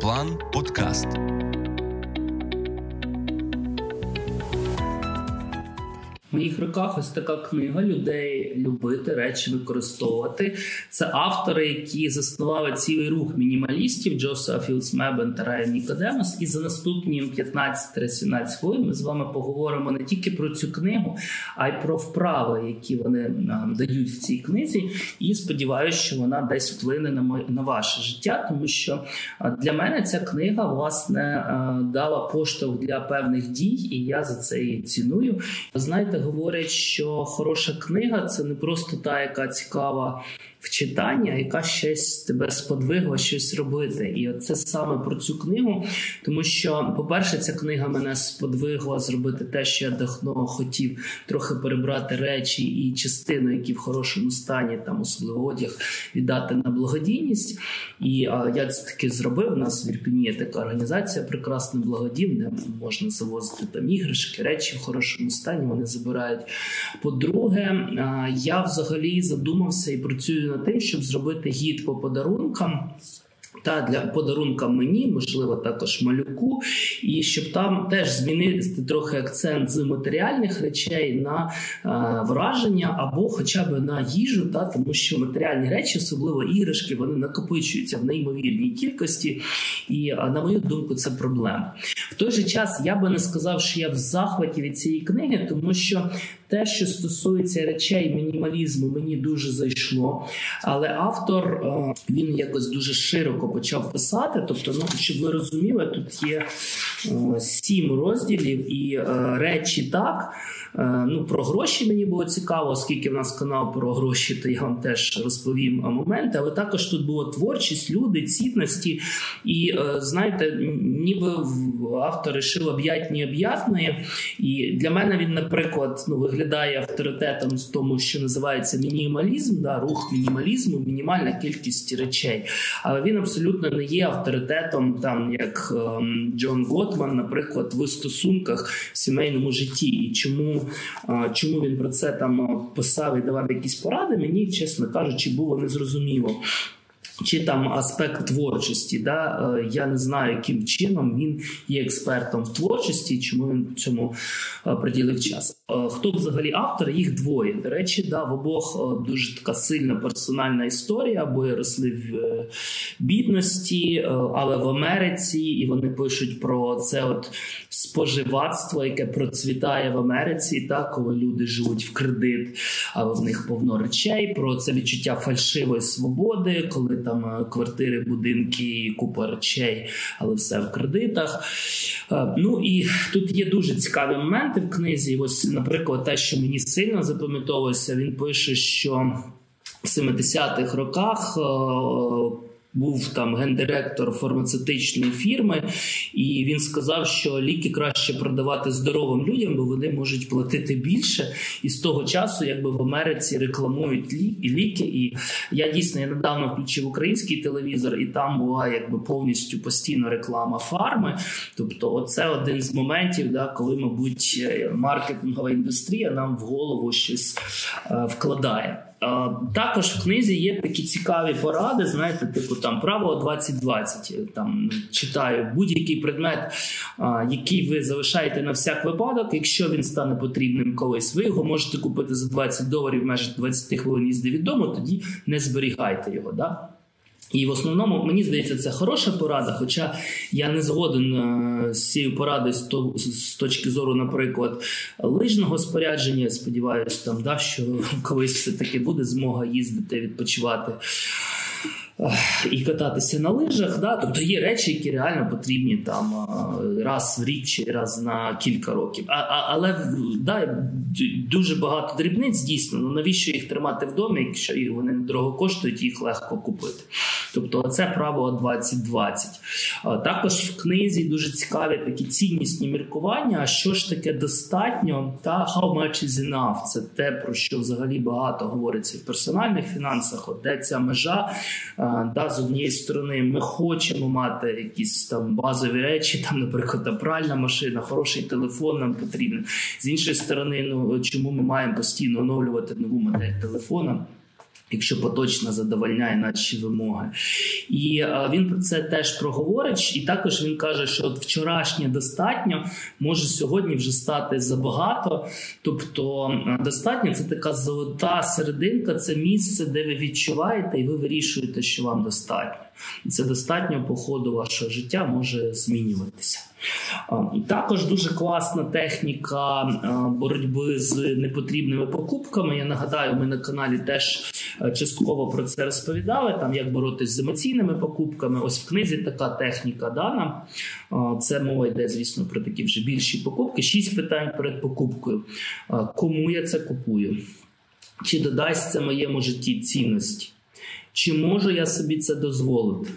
Аероплан Подкаст. Моїх руках ось така книга людей любити речі використовувати. Це автори, які заснували цілий рух мінімалістів Джоса Філсмебен та Райан Нікодемос. І за наступні 15-17 хвилин ми з вами поговоримо не тільки про цю книгу, а й про вправи, які вони нам дають в цій книзі. І сподіваюся, що вона десь вплине на моє на ваше життя, тому що для мене ця книга власне дала поштовх для певних дій, і я за це її ціную. Знаєте говорять, що хороша книга це не просто та, яка цікава в читання, яка щось тебе сподвигла щось робити. І це саме про цю книгу. Тому що, по-перше, ця книга мене сподвигла зробити те, що я давно хотів трохи перебрати речі і частину, які в хорошому стані, там особливо одяг, віддати на благодійність. І а, я це таки зробив. У нас в Ірпіні є така організація прекрасна благодійна, де можна завозити там іграшки, речі в хорошому стані. Вони забирають. По-друге, я взагалі задумався і працюю над тим, щоб зробити гід по подарункам. Та для подарунка мені, можливо, також малюку, і щоб там теж змінити трохи акцент з матеріальних речей на е, враження або хоча б на їжу, та тому що матеріальні речі, особливо іграшки, вони накопичуються в неймовірній кількості, і на мою думку, це проблема. В той же час я би не сказав, що я в захваті від цієї книги, тому що те, що стосується речей мінімалізму, мені дуже зайшло. Але автор е, він якось дуже широко почав писати. Тобто, ну щоб ви розуміли, тут є е, сім розділів і е, речі так. Ну, про гроші мені було цікаво, оскільки в нас канал про гроші, то я вам теж розповім моменти. Але також тут була творчість, люди, цінності. І знаєте, ніби автор рішив об'ятні об'ятної. І для мене він, наприклад, ну виглядає авторитетом з тому, що називається мінімалізм, да, рух мінімалізму, мінімальна кількість речей. Але він абсолютно не є авторитетом, там як ем, Джон Готман, наприклад, в стосунках в сімейному житті. І чому чому він про це там писав і давав якісь поради, мені чесно кажучи, було незрозуміло. Чи там аспект творчості, да е, я не знаю, яким чином він є експертом в творчості, чому він цьому е, приділив час. Е, хто взагалі автор? Їх двоє. До речі, да, в обох дуже така сильна персональна історія, обоє росли в бідності, але в Америці, і вони пишуть про це от споживацтво, яке процвітає в Америці, так коли люди живуть в кредит, а в них повно речей. Про це відчуття фальшивої свободи, коли там е, квартири, будинки, купа речей, але все в кредитах. Е, ну і тут є дуже цікаві моменти в книзі. Ось, наприклад, те, що мені сильно запам'ятовується, він пише, що в 70-х роках. Був там гендиректор фармацевтичної фірми, і він сказав, що ліки краще продавати здоровим людям, бо вони можуть платити більше. І з того часу, якби в Америці рекламують ліки. І я дійсно я недавно включив український телевізор, і там була якби повністю постійно реклама фарми. Тобто, оце один з моментів, да, коли, мабуть, маркетингова індустрія нам в голову щось е, вкладає. Також в книзі є такі цікаві поради. Знаєте, типу там правило 2020. Там читаю будь-який предмет, який ви залишаєте на всяк випадок. Якщо він стане потрібним колись, ви його можете купити за 20 доларів майже 20 хвилин їзди від дому, тоді не зберігайте його. Да? І в основному мені здається, це хороша порада. Хоча я не згоден е, з цією порадою з точки зору, наприклад, лижного спорядження. Сподіваюся, там да, що колись все таки буде змога їздити відпочивати і кататися на лижах. Да? Тобто є речі, які реально потрібні там раз в рік чи раз на кілька років. А, а, Але да, дуже багато дрібниць дійсно. Ну навіщо їх тримати вдома, якщо вони дорого коштують, їх легко купити. Тобто, це правило 2020. Також в книзі дуже цікаві такі ціннісні міркування. Що ж таке достатньо? Та how much is enough? Це те, про що взагалі багато говориться в персональних фінансах. От де ця межа да, з однієї сторони ми хочемо мати якісь там базові речі, там, наприклад, там, пральна машина, хороший телефон нам потрібен. З іншої сторони, ну чому ми маємо постійно оновлювати нову модель телефона? Якщо поточно задовольняє наші вимоги, і він про це теж проговорить. І також він каже, що от вчорашнє достатньо може сьогодні вже стати забагато. Тобто, достатньо це така золота серединка, це місце, де ви відчуваєте, і ви вирішуєте, що вам достатньо. І це достатньо по ходу вашого життя може змінюватися. Також дуже класна техніка боротьби з непотрібними покупками. Я нагадаю, ми на каналі теж частково про це розповідали. Там як боротись з емоційними покупками. Ось в книзі така техніка дана. Це мова йде, звісно, про такі вже більші покупки. Шість питань перед покупкою. Кому я це купую? Чи додасть це моєму житті цінності? Чи можу я собі це дозволити?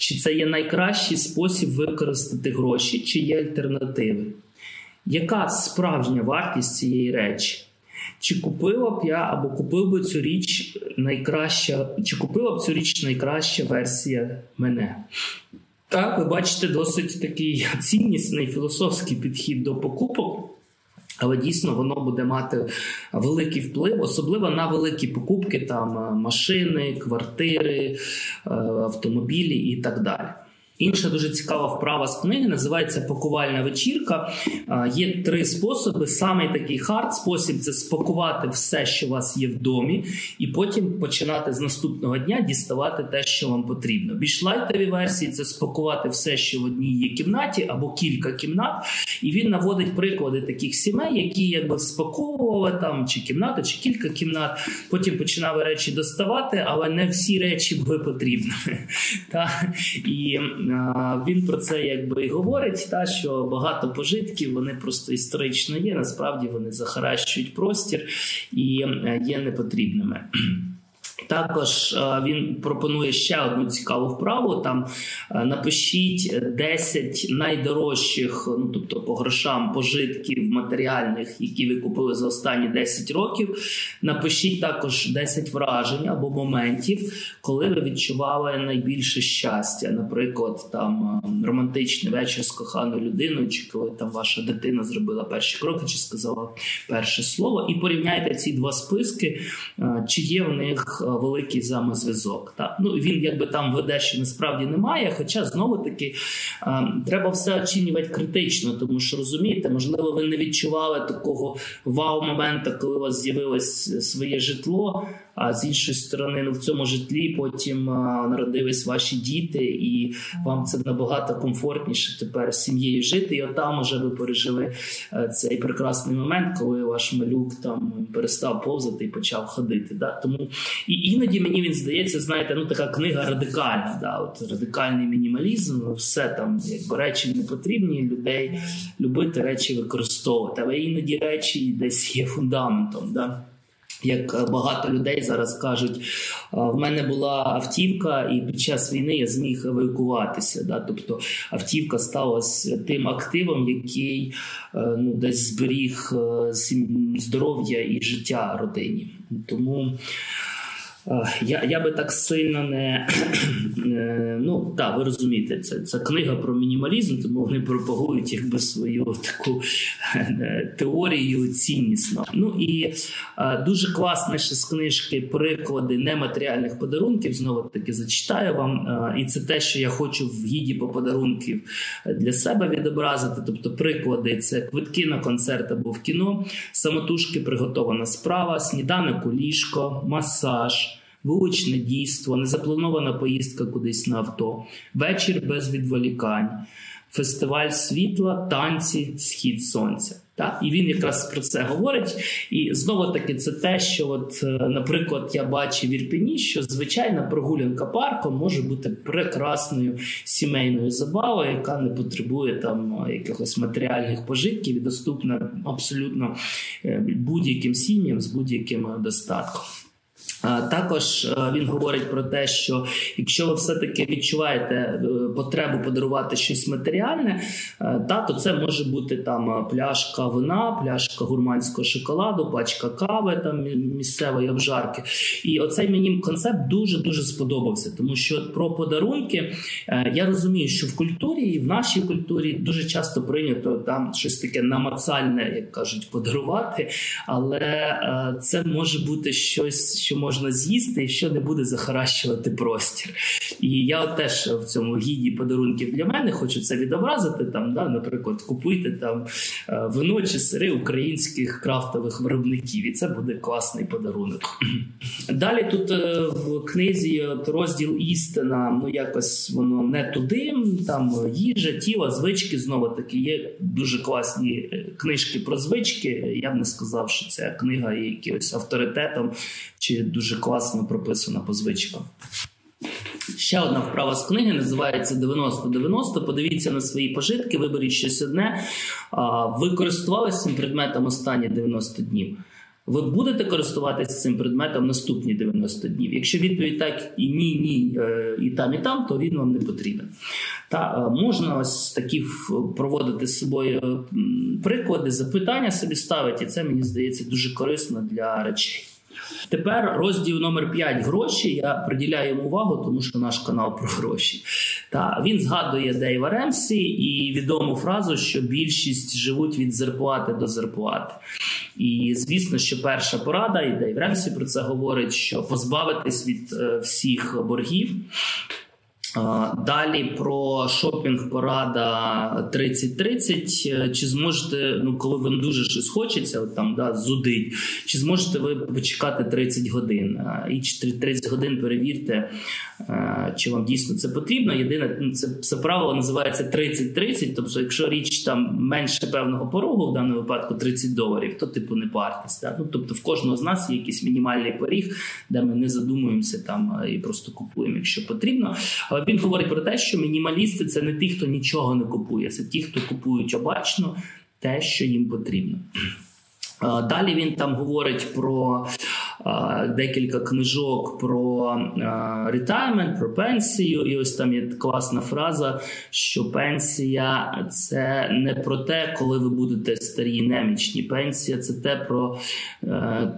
Чи це є найкращий спосіб використати гроші, чи є альтернативи? Яка справжня вартість цієї речі? Чи купила б я або купив би цю річ найкраща, чи купила б цю річ найкраща версія мене? Так, ви бачите досить такий ціннісний філософський підхід до покупок. Але дійсно воно буде мати великий вплив, особливо на великі покупки, там е, машини, квартири, е, автомобілі і так далі. Інша дуже цікава вправа з книги називається пакувальна вечірка. Є три способи. Самий такий hard спосіб це спакувати все, що у вас є в домі, і потім починати з наступного дня діставати те, що вам потрібно. Більш лайтові версії це спакувати все, що в одній є кімнаті або кілька кімнат. І він наводить приклади таких сімей, які якби спаковували там чи кімнату, чи кілька кімнат. Потім починали речі доставати, але не всі речі були потрібними. І він про це якби і говорить, та що багато пожитків вони просто історично є. Насправді вони захаращують простір і е, є непотрібними. Також е, він пропонує ще одну цікаву вправу. Там е, напишіть 10 найдорожчих, ну тобто по грошам пожитків матеріальних, які ви купили за останні 10 років. Напишіть також 10 вражень або моментів, коли ви відчували найбільше щастя. Наприклад, там е, романтичний вечір з коханою людиною, чи коли там ваша дитина зробила перші кроки, чи сказала перше слово. І порівняйте ці два списки, чи є в них великий взаємозв'язок. Так? Ну він якби там веде, що насправді немає. Хоча знову таки треба все оцінювати критично, тому що розумієте, можливо, ви не відчували такого вау-моменту, коли у вас з'явилось своє житло. А з іншої сторони, ну в цьому житлі потім а, народились ваші діти, і вам це набагато комфортніше тепер з сім'єю жити. І отам уже ви пережили а, е, цей прекрасний момент, коли ваш малюк там перестав повзати і почав ходити. Да? Тому і іноді мені він здається, знаєте, ну така книга радикальна. Да? От Радикальний мінімалізм, ну, все там, якби речі не потрібні, людей любити речі використовувати. Але іноді речі десь є фундаментом. Да? Як багато людей зараз кажуть, в мене була автівка, і під час війни я зміг евакуватися. Да? Тобто автівка сталася тим активом, який е, ну, десь зберіг е, здоров'я і життя родині. Тому я я би так сильно не е, ну так, ви розумієте, це це книга про мінімалізм, тому вони пропагують якби свою таку е, теорію ціннісно. Ну і дуже класне ще з книжки приклади нематеріальних подарунків. Знову таки зачитаю вам. І це те, що я хочу в гіді по подарунків для себе відобразити. Тобто, приклади це квитки на концерт або в кіно, самотужки приготована справа, сніданок у ліжко, масаж вуличне дійство, незапланована поїздка кудись на авто, вечір без відволікань, фестиваль світла, танці, схід сонця. Так, і він якраз про це говорить. І знову таки, це те, що, от, е, наприклад, я бачив в Ірпіні, що звичайна прогулянка парком може бути прекрасною сімейною забавою, яка не потребує там якихось матеріальних пожитків і доступна абсолютно е, будь-яким сім'ям з будь-яким достатком. Також е, він говорить про те, що якщо ви все-таки відчуваєте е, потребу подарувати щось матеріальне, е, та, то це може бути там пляшка вина, пляшка гурманського шоколаду, пачка кави там місцевої обжарки. І оцей мені концепт дуже дуже сподобався, тому що про подарунки я розумію, що в культурі і в нашій культурі дуже часто прийнято там щось таке намацальне, як кажуть, подарувати, але це може бути щось що можна з'їсти і що не буде захаращувати простір. І я теж в цьому гіді подарунків для мене хочу це відобразити. Там, да, Наприклад, купуйте там е, вино чи сири українських крафтових виробників, і це буде класний подарунок. Далі тут е, в книзі от розділ істина, ну якось воно не туди. Там їжа, тіло, звички знову таки є дуже класні е, книжки про звички. Я б не сказав, що ця книга є якимось авторитетом чи дуже класно прописана по звичкам. Ще одна вправа з книги називається 90-90. Подивіться на свої пожитки, виберіть щось одне. Ви користувалися цим предметом останні 90 днів. Ви будете користуватися цим предметом наступні 90 днів. Якщо відповідь так і ні, ні, е, і там, і там, то він вам не потрібен. Та е, можна ось такі проводити з собою приклади, запитання собі ставити, і це мені здається дуже корисно для речей. Тепер розділ номер 5 гроші. Я приділяю йому увагу, тому що наш канал про гроші. Та він згадує Дейва Ремсі і відому фразу, що більшість живуть від зарплати до зарплати. І звісно, що перша порада, і Дейв Ремсі про це говорить: що позбавитись від е, всіх боргів. Далі про шопінг порада 30-30. Чи зможете, ну коли вам дуже щось хочеться, от там да, зудить, чи зможете ви почекати 30 годин? І 30 годин перевірте, чи вам дійсно це потрібно. Єдине, ну, це це правило називається 30-30. Тобто, якщо річ там менше певного порогу, в даному випадку 30 доларів, то типу не партість. Да? Ну, Тобто в кожного з нас є якийсь мінімальний поріг, де ми не задумуємося там і просто купуємо, якщо потрібно. Але він говорить про те, що мінімалісти це не ті, хто нічого не купує, це ті, хто купують обачно те, що їм потрібно. Далі він там говорить про декілька книжок про ретаймент, про пенсію. І ось там є класна фраза, що пенсія це не про те, коли ви будете старі немічні. Пенсія це те про е,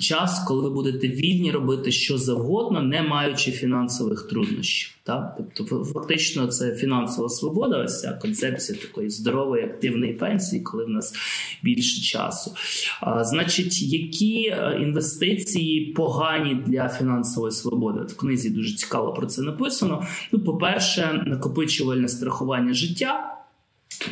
час, коли ви будете вільні робити що завгодно, не маючи фінансових труднощів. Так? Тобто, фактично, це фінансова свобода, ось ця концепція такої здорової активної пенсії, коли в нас більше часу. Значить, які е, інвестиції погані для фінансової свободи? В книзі дуже цікаво про це написано. Ну, по-перше, накопичувальне страхування життя.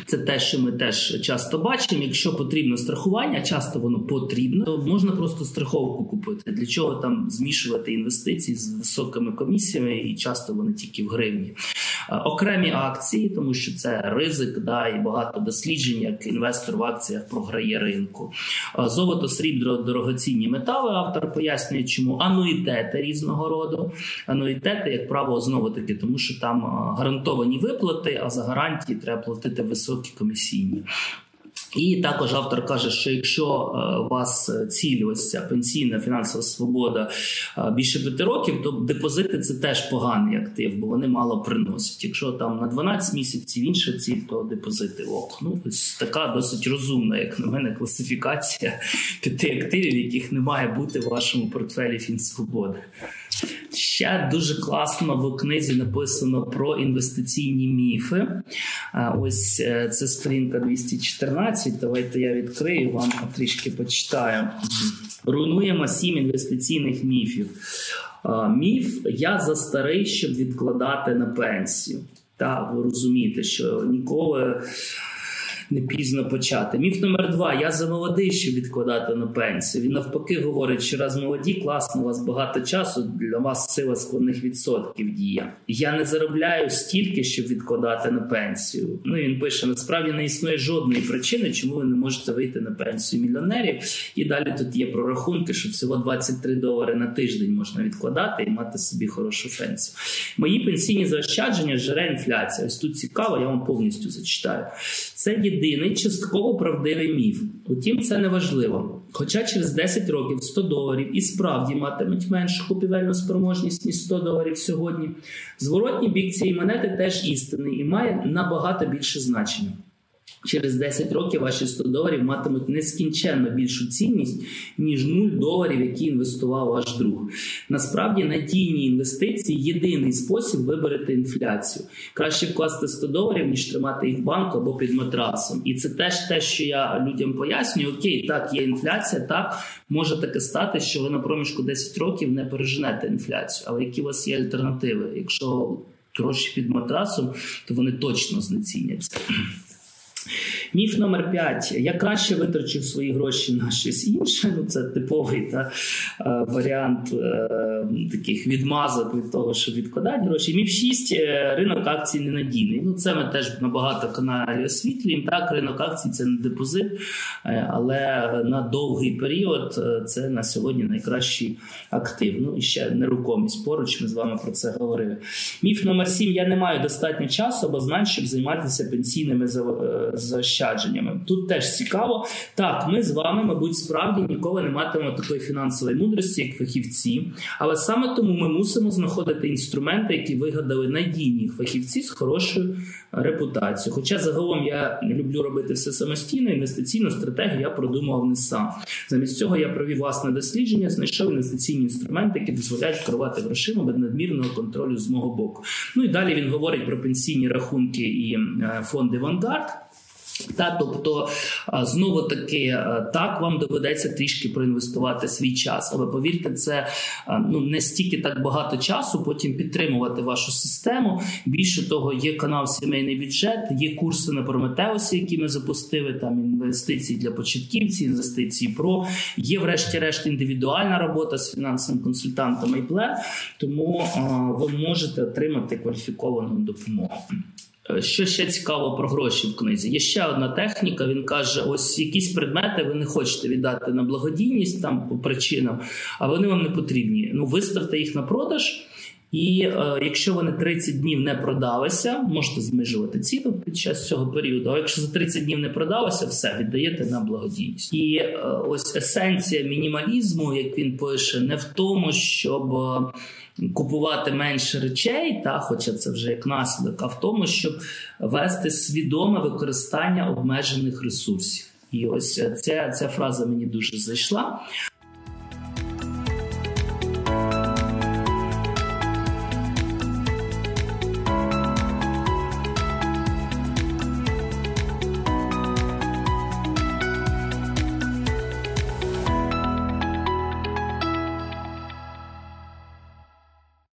Це те, що ми теж часто бачимо. Якщо потрібно страхування, часто воно потрібно, то можна просто страховку купити. Для чого там змішувати інвестиції з високими комісіями, і часто вони тільки в гривні. Окремі акції, тому що це ризик, да, і багато досліджень, як інвестор в акціях програє ринку. Золото, срібло, дорогоцінні метали. Автор пояснює, чому ануїтети різного роду. Ануїтети, як правило, знову таки, тому що там гарантовані виплати, а за гарантії треба платити високі socchi come signo І також автор каже, що якщо е, у вас ціль ось ця пенсійна фінансова свобода е, більше п'яти років, то депозити це теж поганий актив, бо вони мало приносять. Якщо там на 12 місяців інша ціль, то депозити ок. Ну ось така досить розумна, як на мене, класифікація п'яти активів, яких не має бути в вашому портфелі фінсвободи. Ще дуже класно в книзі написано про інвестиційні міфи. Ось е, це сторінка 214. Давайте я відкрию вам трішки почитаю. Руйнуємо сім інвестиційних міфів. Міф я за старий, щоб відкладати на пенсію. Та ви розумієте, що ніколи не пізно почати. Міф номер два: я за молодий, щоб відкладати на пенсію. Він навпаки говорить, що раз молоді, класно, у вас багато часу, для вас сила складних відсотків діє. Я не заробляю стільки, щоб відкладати на пенсію. Ну він пише: насправді не існує жодної причини, чому ви не можете вийти на пенсію мільйонерів. І далі тут є прорахунки, що всього 23 долари на тиждень можна відкладати і мати собі хорошу пенсію. Мої пенсійні заощадження жере інфляція. Ось тут цікаво, я вам повністю зачитаю. Це єдиний частково правдивий міф. Утім, це не важливо. Хоча через 10 років 100 доларів і справді матимуть меншу купівельну спроможність ніж 100 доларів сьогодні. Зворотній бік цієї монети теж істинний і має набагато більше значення. Через 10 років ваші 100 доларів матимуть нескінченно більшу цінність, ніж 0 доларів, які інвестував ваш друг. Насправді надійні інвестиції єдиний спосіб виберете інфляцію. Краще вкласти 100 доларів, ніж тримати їх в банку або під матрасом. І це теж те, що я людям пояснюю. Окей, так, є інфляція, так може таке стати, що ви на проміжку 10 років не переженете інфляцію. Але які у вас є альтернативи? Якщо гроші під матрасом, то вони точно знеціняться. Міф номер 5. Я краще витрачу свої гроші на щось інше. Ну це типовий та, е, варіант е, таких відмазок від того, що відкладати гроші. Міф 6. Е, ринок акцій ненадійний. Ну це ми теж на багато каналів освітлюємо. Так, ринок акцій це не депозит, але на довгий період це на сьогодні найкращий актив. Ну і ще нерухомість поруч. Ми з вами про це говорили. Міф номер 7. Я не маю достатньо часу або знань, щоб займатися пенсійними заощадженнями. Тут теж цікаво. Так, ми з вами, мабуть, справді ніколи не матимемо такої фінансової мудрості, як фахівці. Але саме тому ми мусимо знаходити інструменти, які вигадали надійні фахівці з хорошою репутацією. Хоча загалом я люблю робити все самостійно, інвестиційну стратегію я продумував не сам. Замість цього я провів власне дослідження, знайшов інвестиційні інструменти, які дозволяють керувати грошима без надмірного контролю з мого боку. Ну і далі він говорить про пенсійні рахунки і е, фонди Vanguard. Та, тобто, знову таки, так вам доведеться трішки проінвестувати свій час, але повірте, це ну не стільки так багато часу. Потім підтримувати вашу систему. Більше того, є канал Сімейний бюджет, є курси на Прометеусі, які ми запустили. Там інвестиції для початківців, інвестиції про є, врешті-решт, індивідуальна робота з фінансовим консультантом і пле. Тому ви можете отримати кваліфіковану допомогу. Е, що ще цікаво про гроші в книзі? Є ще одна техніка. Він каже: ось якісь предмети ви не хочете віддати на благодійність там по причинам, а вони вам не потрібні. Ну, виставте їх на продаж. І е, якщо вони 30 днів не продалися, можете знижувати ціну під час цього періоду. А якщо за 30 днів не продалося, все віддаєте на благодійність. І е, ось есенція мінімалізму, як він пише, не в тому, щоб е, купувати менше речей, та хоча це вже як наслідок, а в тому, щоб вести свідоме використання обмежених ресурсів. І ось ця, ця фраза мені дуже зайшла.